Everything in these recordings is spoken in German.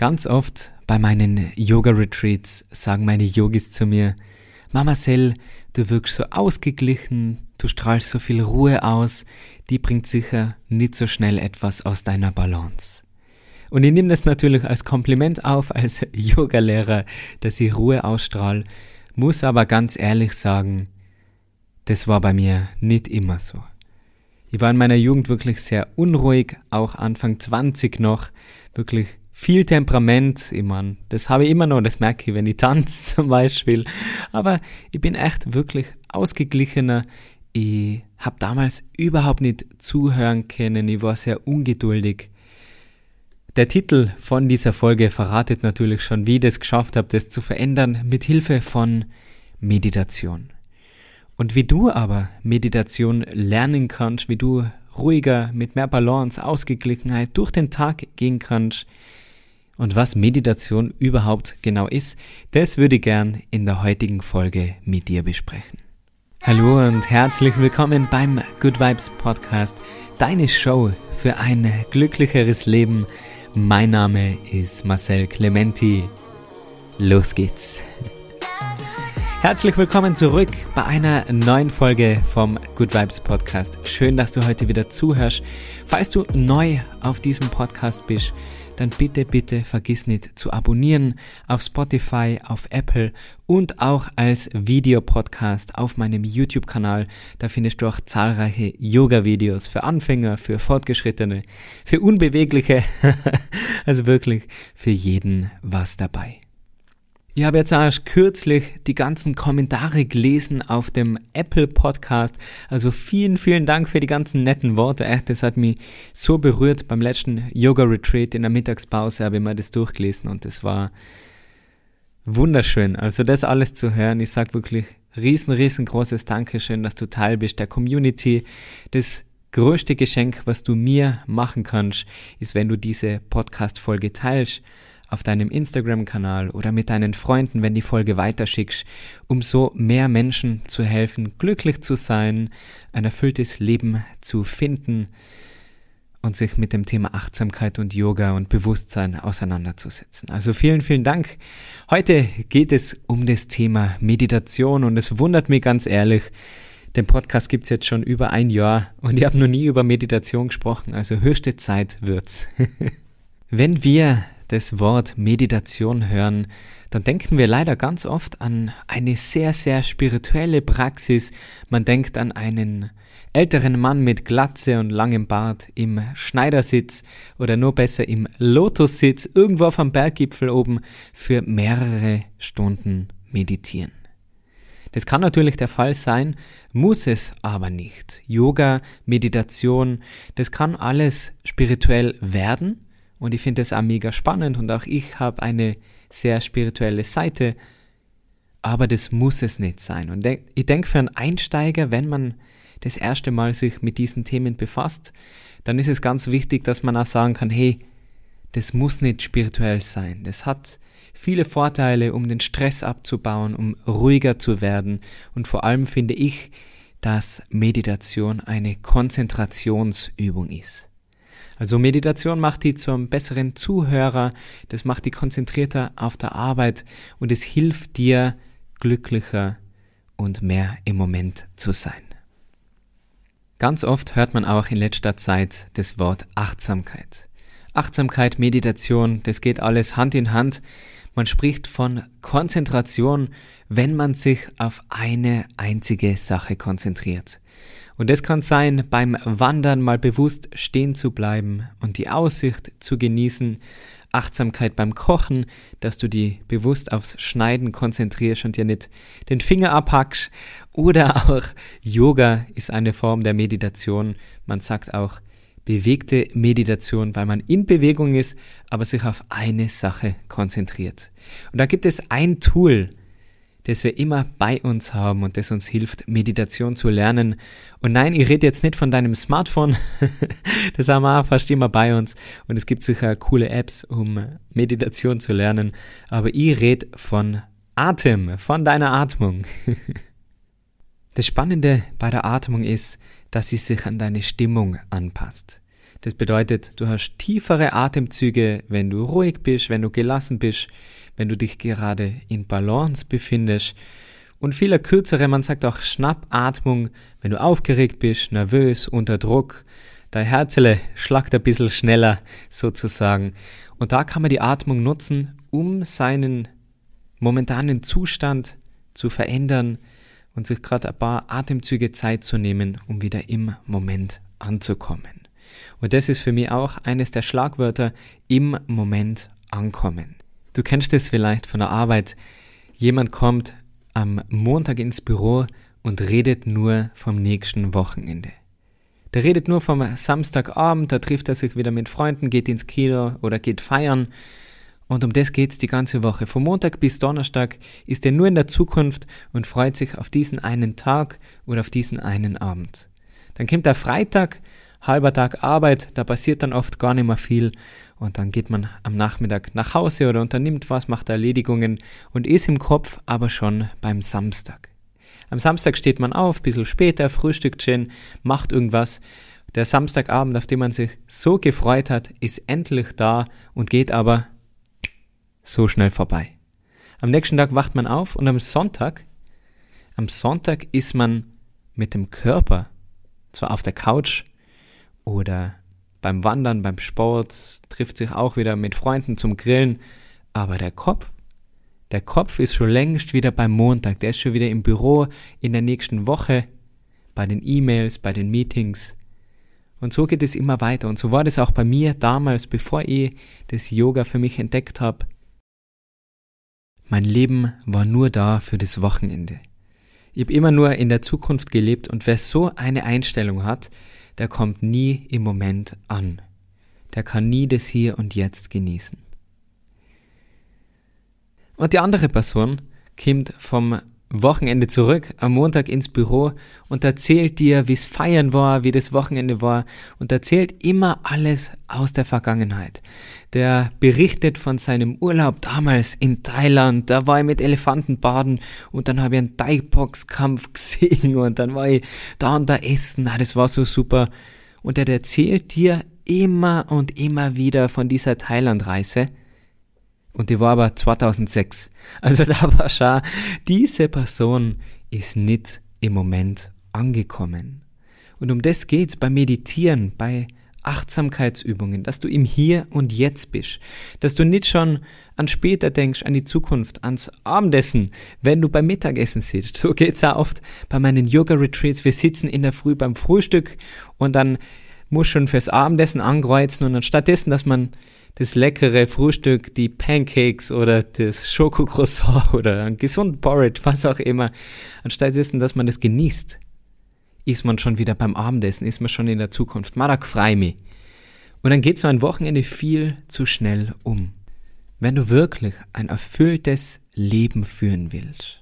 Ganz oft bei meinen Yoga-Retreats sagen meine Yogis zu mir, Mama Sel, du wirkst so ausgeglichen, du strahlst so viel Ruhe aus, die bringt sicher nicht so schnell etwas aus deiner Balance. Und ich nehme das natürlich als Kompliment auf, als Yogalehrer, dass ich Ruhe ausstrahle, muss aber ganz ehrlich sagen, das war bei mir nicht immer so. Ich war in meiner Jugend wirklich sehr unruhig, auch Anfang 20 noch, wirklich viel Temperament. Ich meine, das habe ich immer noch, das merke ich, wenn ich tanze zum Beispiel. Aber ich bin echt wirklich ausgeglichener. Ich habe damals überhaupt nicht zuhören können, ich war sehr ungeduldig. Der Titel von dieser Folge verratet natürlich schon, wie ich das geschafft habe, das zu verändern mit Hilfe von Meditation. Und wie du aber Meditation lernen kannst, wie du ruhiger, mit mehr Balance, Ausgeglichenheit durch den Tag gehen kannst und was Meditation überhaupt genau ist, das würde ich gern in der heutigen Folge mit dir besprechen. Hallo und herzlich willkommen beim Good Vibes Podcast, deine Show für ein glücklicheres Leben. Mein Name ist Marcel Clementi. Los geht's. Herzlich willkommen zurück bei einer neuen Folge vom Good Vibes Podcast. Schön, dass du heute wieder zuhörst. Falls du neu auf diesem Podcast bist, dann bitte, bitte vergiss nicht zu abonnieren auf Spotify, auf Apple und auch als Videopodcast auf meinem YouTube-Kanal. Da findest du auch zahlreiche Yoga-Videos für Anfänger, für Fortgeschrittene, für Unbewegliche, also wirklich für jeden was dabei. Ich habe jetzt erst kürzlich die ganzen Kommentare gelesen auf dem Apple Podcast. Also vielen, vielen Dank für die ganzen netten Worte. Echt, das hat mich so berührt. Beim letzten Yoga Retreat in der Mittagspause habe ich mir das durchgelesen und das war wunderschön. Also das alles zu hören. Ich sage wirklich riesen, riesengroßes Dankeschön, dass du Teil bist der Community. Das größte Geschenk, was du mir machen kannst, ist, wenn du diese Podcast-Folge teilst auf deinem Instagram-Kanal oder mit deinen Freunden, wenn die Folge weiterschickst, um so mehr Menschen zu helfen, glücklich zu sein, ein erfülltes Leben zu finden und sich mit dem Thema Achtsamkeit und Yoga und Bewusstsein auseinanderzusetzen. Also vielen, vielen Dank. Heute geht es um das Thema Meditation und es wundert mich ganz ehrlich, den Podcast gibt's jetzt schon über ein Jahr und ich habe noch nie über Meditation gesprochen, also höchste Zeit wird's. Wenn wir das Wort Meditation hören, dann denken wir leider ganz oft an eine sehr, sehr spirituelle Praxis. Man denkt an einen älteren Mann mit Glatze und langem Bart im Schneidersitz oder nur besser im Lotussitz irgendwo auf am Berggipfel oben für mehrere Stunden meditieren. Das kann natürlich der Fall sein, muss es aber nicht. Yoga, Meditation, das kann alles spirituell werden und ich finde das auch mega spannend und auch ich habe eine sehr spirituelle Seite. Aber das muss es nicht sein. Und ich denke, für einen Einsteiger, wenn man das erste Mal sich mit diesen Themen befasst, dann ist es ganz wichtig, dass man auch sagen kann, hey, das muss nicht spirituell sein. Das hat viele Vorteile, um den Stress abzubauen, um ruhiger zu werden. Und vor allem finde ich, dass Meditation eine Konzentrationsübung ist. Also Meditation macht die zum besseren Zuhörer, das macht die konzentrierter auf der Arbeit und es hilft dir glücklicher und mehr im Moment zu sein. Ganz oft hört man auch in letzter Zeit das Wort Achtsamkeit. Achtsamkeit, Meditation, das geht alles Hand in Hand. Man spricht von Konzentration, wenn man sich auf eine einzige Sache konzentriert. Und es kann sein, beim Wandern mal bewusst stehen zu bleiben und die Aussicht zu genießen, Achtsamkeit beim Kochen, dass du die bewusst aufs Schneiden konzentrierst und dir nicht den Finger abhackst. Oder auch Yoga ist eine Form der Meditation. Man sagt auch bewegte Meditation, weil man in Bewegung ist, aber sich auf eine Sache konzentriert. Und da gibt es ein Tool, das wir immer bei uns haben und das uns hilft, Meditation zu lernen. Und nein, ich rede jetzt nicht von deinem Smartphone, das haben wir fast immer bei uns und es gibt sicher coole Apps, um Meditation zu lernen, aber ich rede von Atem, von deiner Atmung. Das Spannende bei der Atmung ist, dass sie sich an deine Stimmung anpasst. Das bedeutet, du hast tiefere Atemzüge, wenn du ruhig bist, wenn du gelassen bist, wenn du dich gerade in Balance befindest. Und viele kürzere, man sagt auch Schnappatmung, wenn du aufgeregt bist, nervös, unter Druck. Dein Herzele schlagt ein bisschen schneller sozusagen. Und da kann man die Atmung nutzen, um seinen momentanen Zustand zu verändern und sich gerade ein paar Atemzüge Zeit zu nehmen, um wieder im Moment anzukommen. Und das ist für mich auch eines der Schlagwörter im Moment ankommen. Du kennst es vielleicht von der Arbeit. Jemand kommt am Montag ins Büro und redet nur vom nächsten Wochenende. Der redet nur vom Samstagabend, da trifft er sich wieder mit Freunden, geht ins Kino oder geht feiern. Und um das geht's die ganze Woche. Von Montag bis Donnerstag ist er nur in der Zukunft und freut sich auf diesen einen Tag oder auf diesen einen Abend. Dann kommt der Freitag halber Tag Arbeit, da passiert dann oft gar nicht mehr viel und dann geht man am Nachmittag nach Hause oder unternimmt was, macht Erledigungen und ist im Kopf aber schon beim Samstag. Am Samstag steht man auf, bisschen später, frühstückt schön, macht irgendwas. Der Samstagabend, auf den man sich so gefreut hat, ist endlich da und geht aber so schnell vorbei. Am nächsten Tag wacht man auf und am Sonntag, am Sonntag ist man mit dem Körper zwar auf der Couch, oder beim Wandern, beim Sport, trifft sich auch wieder mit Freunden zum Grillen. Aber der Kopf, der Kopf ist schon längst wieder beim Montag, der ist schon wieder im Büro in der nächsten Woche, bei den E-Mails, bei den Meetings. Und so geht es immer weiter. Und so war das auch bei mir damals, bevor ich das Yoga für mich entdeckt habe. Mein Leben war nur da für das Wochenende. Ich habe immer nur in der Zukunft gelebt und wer so eine Einstellung hat, der kommt nie im Moment an. Der kann nie das Hier und Jetzt genießen. Und die andere Person kommt vom Wochenende zurück, am Montag ins Büro und erzählt dir, wie es feiern war, wie das Wochenende war und erzählt immer alles aus der Vergangenheit. Der berichtet von seinem Urlaub damals in Thailand, da war ich mit Elefanten baden und dann habe ich einen Thai-Box-Kampf gesehen und dann war ich da und da essen, ah, das war so super. Und er erzählt dir immer und immer wieder von dieser Thailand-Reise und die war aber 2006. Also da war schon, diese Person ist nicht im Moment angekommen. Und um das geht's beim Meditieren, bei Achtsamkeitsübungen, dass du im Hier und Jetzt bist, dass du nicht schon an später denkst, an die Zukunft, ans Abendessen, wenn du beim Mittagessen sitzt. So geht's auch oft bei meinen Yoga-Retreats. Wir sitzen in der Früh beim Frühstück und dann muss schon fürs Abendessen ankreuzen und anstattdessen, dass man das leckere Frühstück, die Pancakes oder das Schokocroissant oder ein gesunden Porridge, was auch immer, anstatt dessen, dass man das genießt, ist man schon wieder beim Abendessen, ist man schon in der Zukunft. Madak frei mich. Und dann geht so ein Wochenende viel zu schnell um. Wenn du wirklich ein erfülltes Leben führen willst,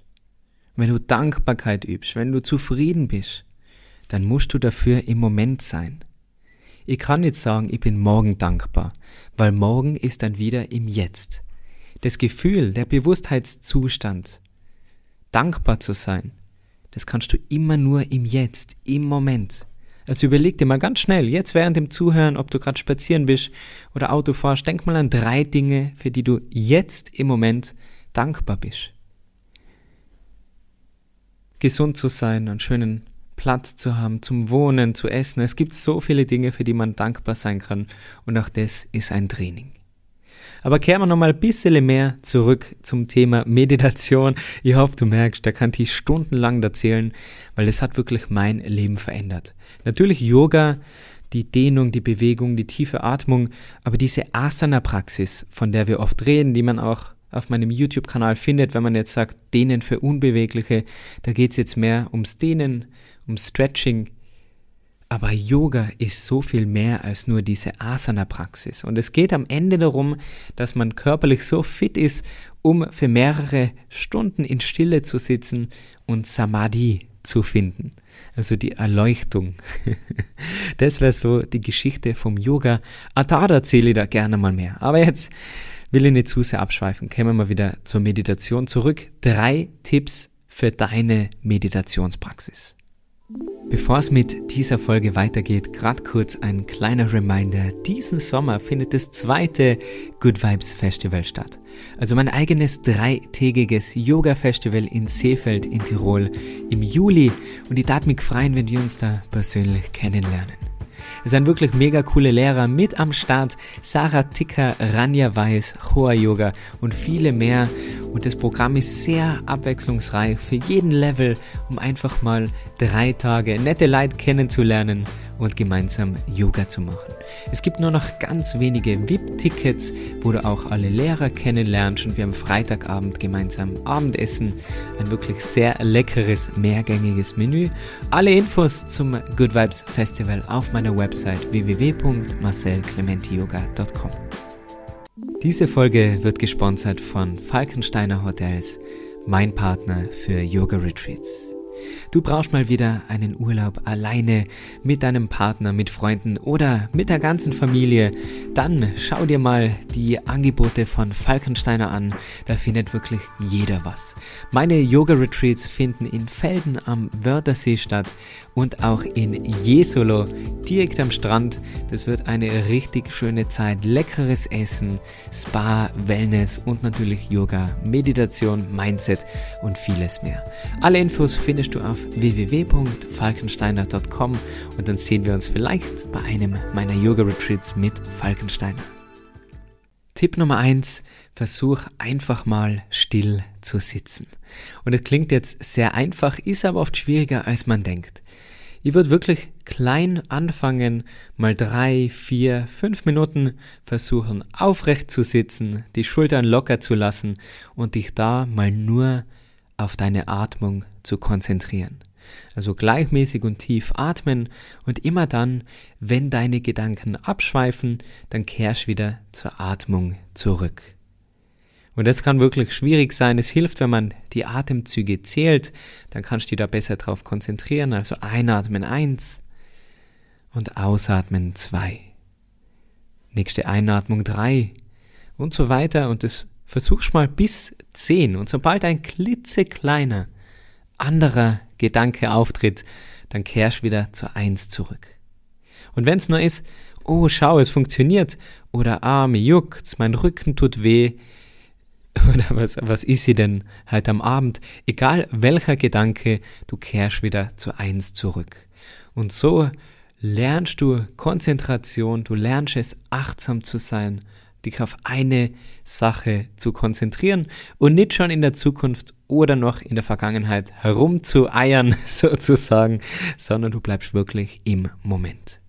wenn du Dankbarkeit übst, wenn du zufrieden bist, dann musst du dafür im Moment sein. Ich kann nicht sagen, ich bin morgen dankbar, weil morgen ist dann wieder im Jetzt. Das Gefühl, der Bewusstheitszustand, dankbar zu sein, das kannst du immer nur im Jetzt, im Moment. Also überleg dir mal ganz schnell, jetzt während dem Zuhören, ob du gerade spazieren bist oder Auto fahrst, denk mal an drei Dinge, für die du jetzt im Moment dankbar bist. Gesund zu sein, einen schönen Platz zu haben, zum Wohnen, zu essen. Es gibt so viele Dinge, für die man dankbar sein kann. Und auch das ist ein Training. Aber kehren wir nochmal ein bisschen mehr zurück zum Thema Meditation. Ich hoffe, du merkst, da kann ich stundenlang erzählen, weil es hat wirklich mein Leben verändert. Natürlich Yoga, die Dehnung, die Bewegung, die tiefe Atmung, aber diese Asana-Praxis, von der wir oft reden, die man auch auf meinem YouTube-Kanal findet, wenn man jetzt sagt, Dehnen für Unbewegliche, da geht es jetzt mehr ums Dehnen, um Stretching. Aber Yoga ist so viel mehr als nur diese Asana-Praxis. Und es geht am Ende darum, dass man körperlich so fit ist, um für mehrere Stunden in Stille zu sitzen und Samadhi zu finden. Also die Erleuchtung. Das wäre so die Geschichte vom Yoga. Atada erzähle ich da gerne mal mehr. Aber jetzt will ich nicht zu sehr abschweifen. Kommen wir mal wieder zur Meditation zurück. Drei Tipps für deine Meditationspraxis. Bevor es mit dieser Folge weitergeht, gerade kurz ein kleiner Reminder. Diesen Sommer findet das zweite Good Vibes Festival statt. Also mein eigenes dreitägiges Yoga-Festival in Seefeld in Tirol im Juli. Und ich darf mich freuen, wenn wir uns da persönlich kennenlernen. Es sind wirklich mega coole Lehrer mit am Start. Sarah Ticker, Ranja Weiß, Hoa Yoga und viele mehr. Und das Programm ist sehr abwechslungsreich für jeden Level, um einfach mal drei Tage nette Leute kennenzulernen und gemeinsam Yoga zu machen. Es gibt nur noch ganz wenige VIP-Tickets, wo du auch alle Lehrer kennenlernst und wir am Freitagabend gemeinsam Abendessen. Ein wirklich sehr leckeres, mehrgängiges Menü. Alle Infos zum Good Vibes Festival auf meiner Website www.marcelclementiyoga.com. Diese Folge wird gesponsert von Falkensteiner Hotels, mein Partner für Yoga Retreats. Du brauchst mal wieder einen Urlaub alleine mit deinem Partner, mit Freunden oder mit der ganzen Familie. Dann schau dir mal die Angebote von Falkensteiner an. Da findet wirklich jeder was. Meine Yoga-Retreats finden in Felden am Wörthersee statt und auch in Jesolo, direkt am Strand. Das wird eine richtig schöne Zeit. Leckeres Essen, Spa, Wellness und natürlich Yoga, Meditation, Mindset und vieles mehr. Alle Infos findest du auf www.falkensteiner.com und dann sehen wir uns vielleicht bei einem meiner Yoga-Retreats mit Falkensteiner. Tipp Nummer eins: Versuch einfach mal still zu sitzen. Und es klingt jetzt sehr einfach, ist aber oft schwieriger, als man denkt. Ich würde wirklich klein anfangen, mal drei, vier, fünf Minuten versuchen, aufrecht zu sitzen, die Schultern locker zu lassen und dich da mal nur auf deine Atmung zu konzentrieren. Also gleichmäßig und tief atmen und immer dann, wenn deine Gedanken abschweifen, dann kehrst wieder zur Atmung zurück. Und das kann wirklich schwierig sein. Es hilft, wenn man die Atemzüge zählt, dann kannst du dich da besser drauf konzentrieren. Also einatmen eins und ausatmen zwei. Nächste Einatmung drei und so weiter. Und das versuchst mal bis zehn. Und sobald ein klitzekleiner anderer Gedanke auftritt, dann kehrst wieder zur eins zurück. Und wenn es nur ist, oh schau, es funktioniert, oder ah, mir juckt, mein Rücken tut weh, oder was, was ist sie denn heute am Abend? Egal welcher Gedanke, du kehrst wieder zu eins zurück. Und so lernst du Konzentration, du lernst es achtsam zu sein, dich auf eine Sache zu konzentrieren und nicht schon in der Zukunft oder noch in der Vergangenheit herumzueiern sozusagen, sondern du bleibst wirklich im Moment.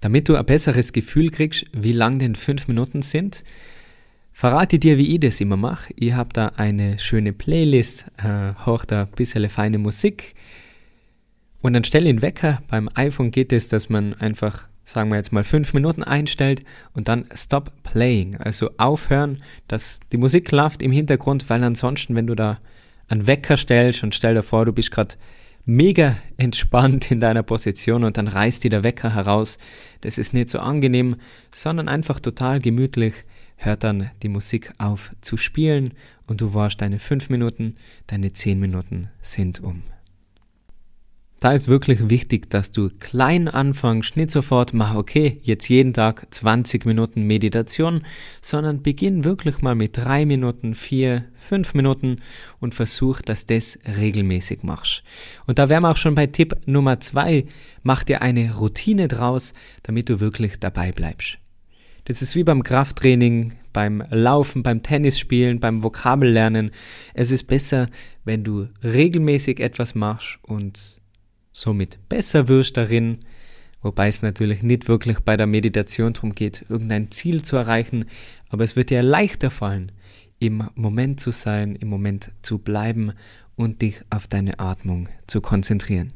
Damit du ein besseres Gefühl kriegst, wie lang denn fünf Minuten sind, verrate dir, wie ich das immer mache. Ich habe da eine schöne Playlist, äh, da ein bisschen feine Musik und dann stelle den Wecker. Beim iPhone geht es, dass man einfach, sagen wir jetzt mal, fünf Minuten einstellt und dann Stop Playing, also aufhören, dass die Musik läuft im Hintergrund, weil ansonsten, wenn du da einen Wecker stellst und stell dir vor, du bist gerade mega entspannt in deiner Position und dann reißt dir der Wecker heraus. Das ist nicht so angenehm, sondern einfach total gemütlich hört dann die Musik auf zu spielen und du warst deine fünf Minuten, deine zehn Minuten sind um. Da ist wirklich wichtig, dass du klein anfängst, nicht sofort mach okay, jetzt jeden Tag 20 Minuten Meditation, sondern beginn wirklich mal mit drei Minuten, vier, fünf Minuten und versuch, dass das regelmäßig machst. Und da wären wir auch schon bei Tipp Nummer zwei, mach dir eine Routine draus, damit du wirklich dabei bleibst. Das ist wie beim Krafttraining, beim Laufen, beim Tennisspielen, beim Vokabellernen. Es ist besser, wenn du regelmäßig etwas machst und somit besser wirst darin, wobei es natürlich nicht wirklich bei der Meditation darum geht, irgendein Ziel zu erreichen, aber es wird dir leichter fallen, im Moment zu sein, im Moment zu bleiben und dich auf deine Atmung zu konzentrieren.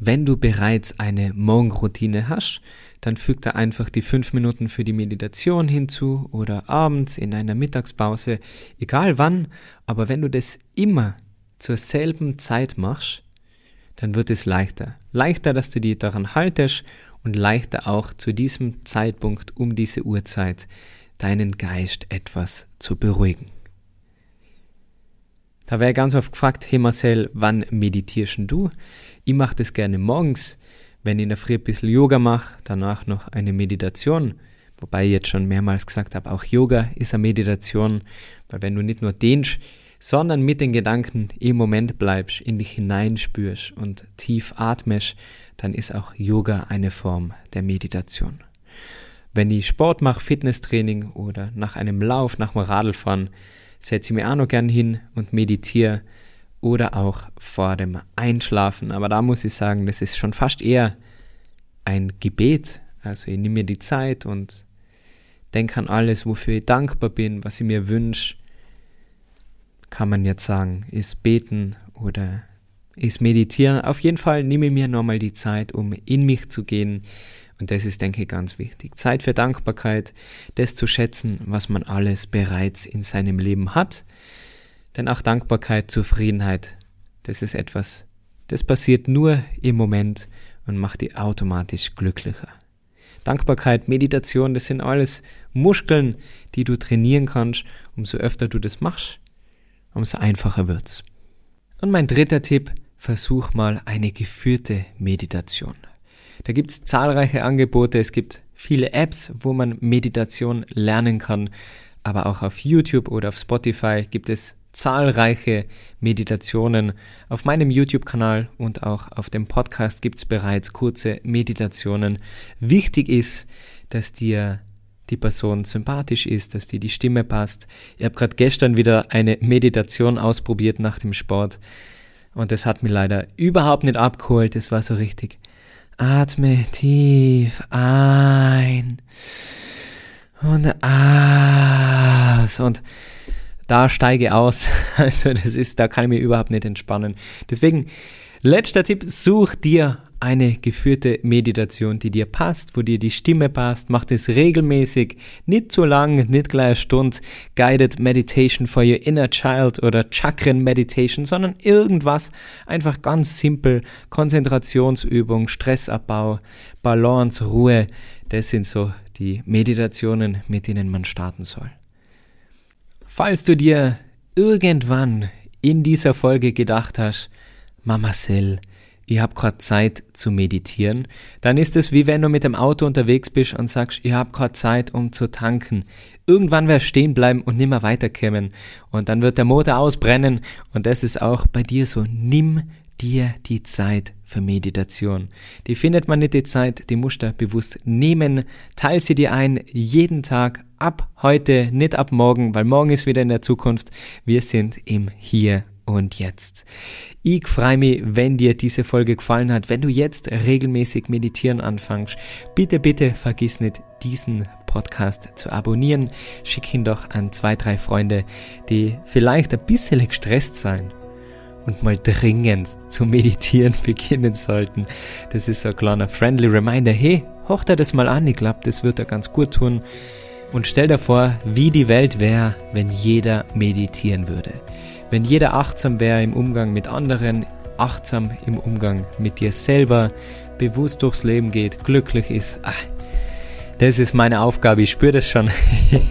Wenn du bereits eine Morgenroutine hast, dann fügt er einfach die fünf Minuten für die Meditation hinzu oder abends in einer Mittagspause, egal wann, aber wenn du das immer zur selben Zeit machst, dann wird es leichter. Leichter, dass du dich daran haltest und leichter auch zu diesem Zeitpunkt um diese Uhrzeit deinen Geist etwas zu beruhigen. Da wäre ganz oft gefragt, hey Marcel, wann meditierst du? Ich mache das gerne morgens, wenn ich in der Früh ein bisschen Yoga mache, danach noch eine Meditation. Wobei ich jetzt schon mehrmals gesagt habe, auch Yoga ist eine Meditation, weil wenn du nicht nur dehnst, sondern mit den Gedanken im Moment bleibst, in dich hineinspürst und tief atmest, dann ist auch Yoga eine Form der Meditation. Wenn ich Sport mache, Fitnesstraining oder nach einem Lauf, nach dem Radlfahren, setze ich mich auch noch gern hin und meditiere oder auch vor dem Einschlafen. Aber da muss ich sagen, das ist schon fast eher ein Gebet. Also ich nehme mir die Zeit und denke an alles, wofür ich dankbar bin, was ich mir wünsche. Kann man jetzt sagen, ist beten oder ist meditieren. Auf jeden Fall nehme ich mir nochmal die Zeit, um in mich zu gehen. Und das ist, denke ich, ganz wichtig. Zeit für Dankbarkeit, das zu schätzen, was man alles bereits in seinem Leben hat. Denn auch Dankbarkeit, Zufriedenheit, das ist etwas, das passiert nur im Moment und macht die automatisch glücklicher. Dankbarkeit, Meditation, das sind alles Muskeln, die du trainieren kannst. Umso öfter du das machst, umso einfacher wird's. Und mein dritter Tipp, versuch mal eine geführte Meditation. Da gibt's zahlreiche Angebote, es gibt viele Apps, wo man Meditation lernen kann, aber auch auf YouTube oder auf Spotify gibt es zahlreiche Meditationen. Auf meinem YouTube-Kanal und auch auf dem Podcast gibt es bereits kurze Meditationen. Wichtig ist, dass dir die Person sympathisch ist, dass dir die Stimme passt. Ich habe gerade gestern wieder eine Meditation ausprobiert nach dem Sport und das hat mir leider überhaupt nicht abgeholt. Das war so richtig. Atme tief ein und aus und da steige aus. Also das ist, da kann ich mir überhaupt nicht entspannen. Deswegen, letzter Tipp, such dir eine geführte Meditation, die dir passt, wo dir die Stimme passt. Mach das regelmäßig, nicht zu lang, nicht gleich eine Stunde. Guided Meditation for your inner child oder Chakren Meditation, sondern irgendwas einfach ganz simpel. Konzentrationsübung, Stressabbau, Balance, Ruhe. Das sind so die Meditationen, mit denen man starten soll. Falls du dir irgendwann in dieser Folge gedacht hast, Mama Sell, ich habe gerade Zeit zu meditieren, dann ist es wie wenn du mit dem Auto unterwegs bist und sagst, ich habe gerade Zeit, um zu tanken. Irgendwann wirst stehen bleiben und nimmer weiterkommen. Und dann wird der Motor ausbrennen. Und das ist auch bei dir so. Nimm dir die Zeit für Meditation. Die findet man nicht die Zeit, die musst du bewusst nehmen. Teil sie dir ein, jeden Tag, ab heute, nicht ab morgen, weil morgen ist wieder in der Zukunft. Wir sind im Hier und jetzt. Ich freue mich, wenn dir diese Folge gefallen hat, wenn du jetzt regelmäßig meditieren anfängst. Bitte, bitte vergiss nicht, diesen Podcast zu abonnieren. Schick ihn doch an zwei, drei Freunde, die vielleicht ein bisschen gestresst sein und mal dringend zu meditieren beginnen sollten. Das ist so ein kleiner friendly Reminder. Hey, hoch dir das mal an. Ich glaube, das wird dir ganz gut tun. Und stell dir vor, wie die Welt wäre, wenn jeder meditieren würde. Wenn jeder achtsam wäre im Umgang mit anderen, achtsam im Umgang mit dir selber, bewusst durchs Leben geht, glücklich ist. Ach, das ist meine Aufgabe, ich spüre das schon.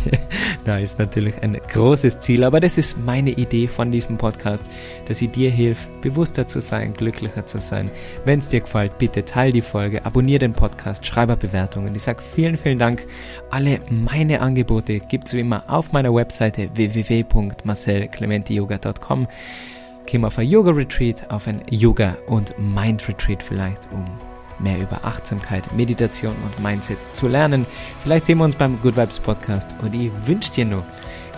da ist natürlich ein großes Ziel, aber das ist meine Idee von diesem Podcast, dass ich dir hilft, bewusster zu sein, glücklicher zu sein. Wenn es dir gefällt, bitte teile die Folge, abonniere den Podcast, schreibe Bewertungen. Ich sage vielen, vielen Dank. Alle meine Angebote gibt es wie immer auf meiner Webseite www.marcelclementiyoga.com. Mal auf ein Yoga Retreat, auf ein Yoga und Mind Retreat vielleicht, um mehr über Achtsamkeit, Meditation und Mindset zu lernen. Vielleicht sehen wir uns beim Good Vibes Podcast und ich wünsche dir nur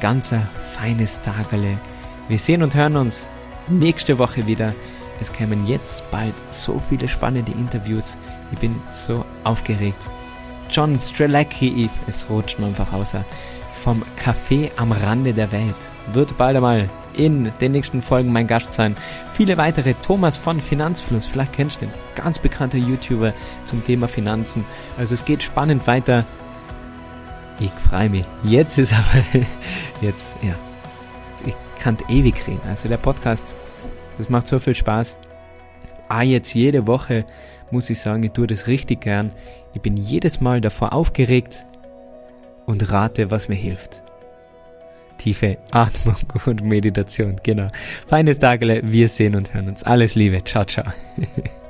ganz ein feines Tagele. Wir sehen und hören uns nächste Woche wieder. Es kämen jetzt bald so viele spannende Interviews. Ich bin so aufgeregt. John Strelacki, es rutscht mir einfach außer, vom Café am Rande der Welt, wird bald einmal in den nächsten Folgen mein Gast sein. Viele weitere. Thomas von Finanzfluss, vielleicht kennst du den. Ganz bekannter YouTuber zum Thema Finanzen. Also es geht spannend weiter. Ich freue mich. Jetzt ist aber, jetzt, ja, ich kann ewig reden. Also der Podcast, das macht so viel Spaß. Ah, jetzt jede Woche muss ich sagen, ich tue das richtig gern. Ich bin jedes Mal davor aufgeregt und rate, was mir hilft. Tiefe Atmung und Meditation. Genau. Feines Tagele, wir sehen und hören uns. Alles Liebe. Ciao, ciao.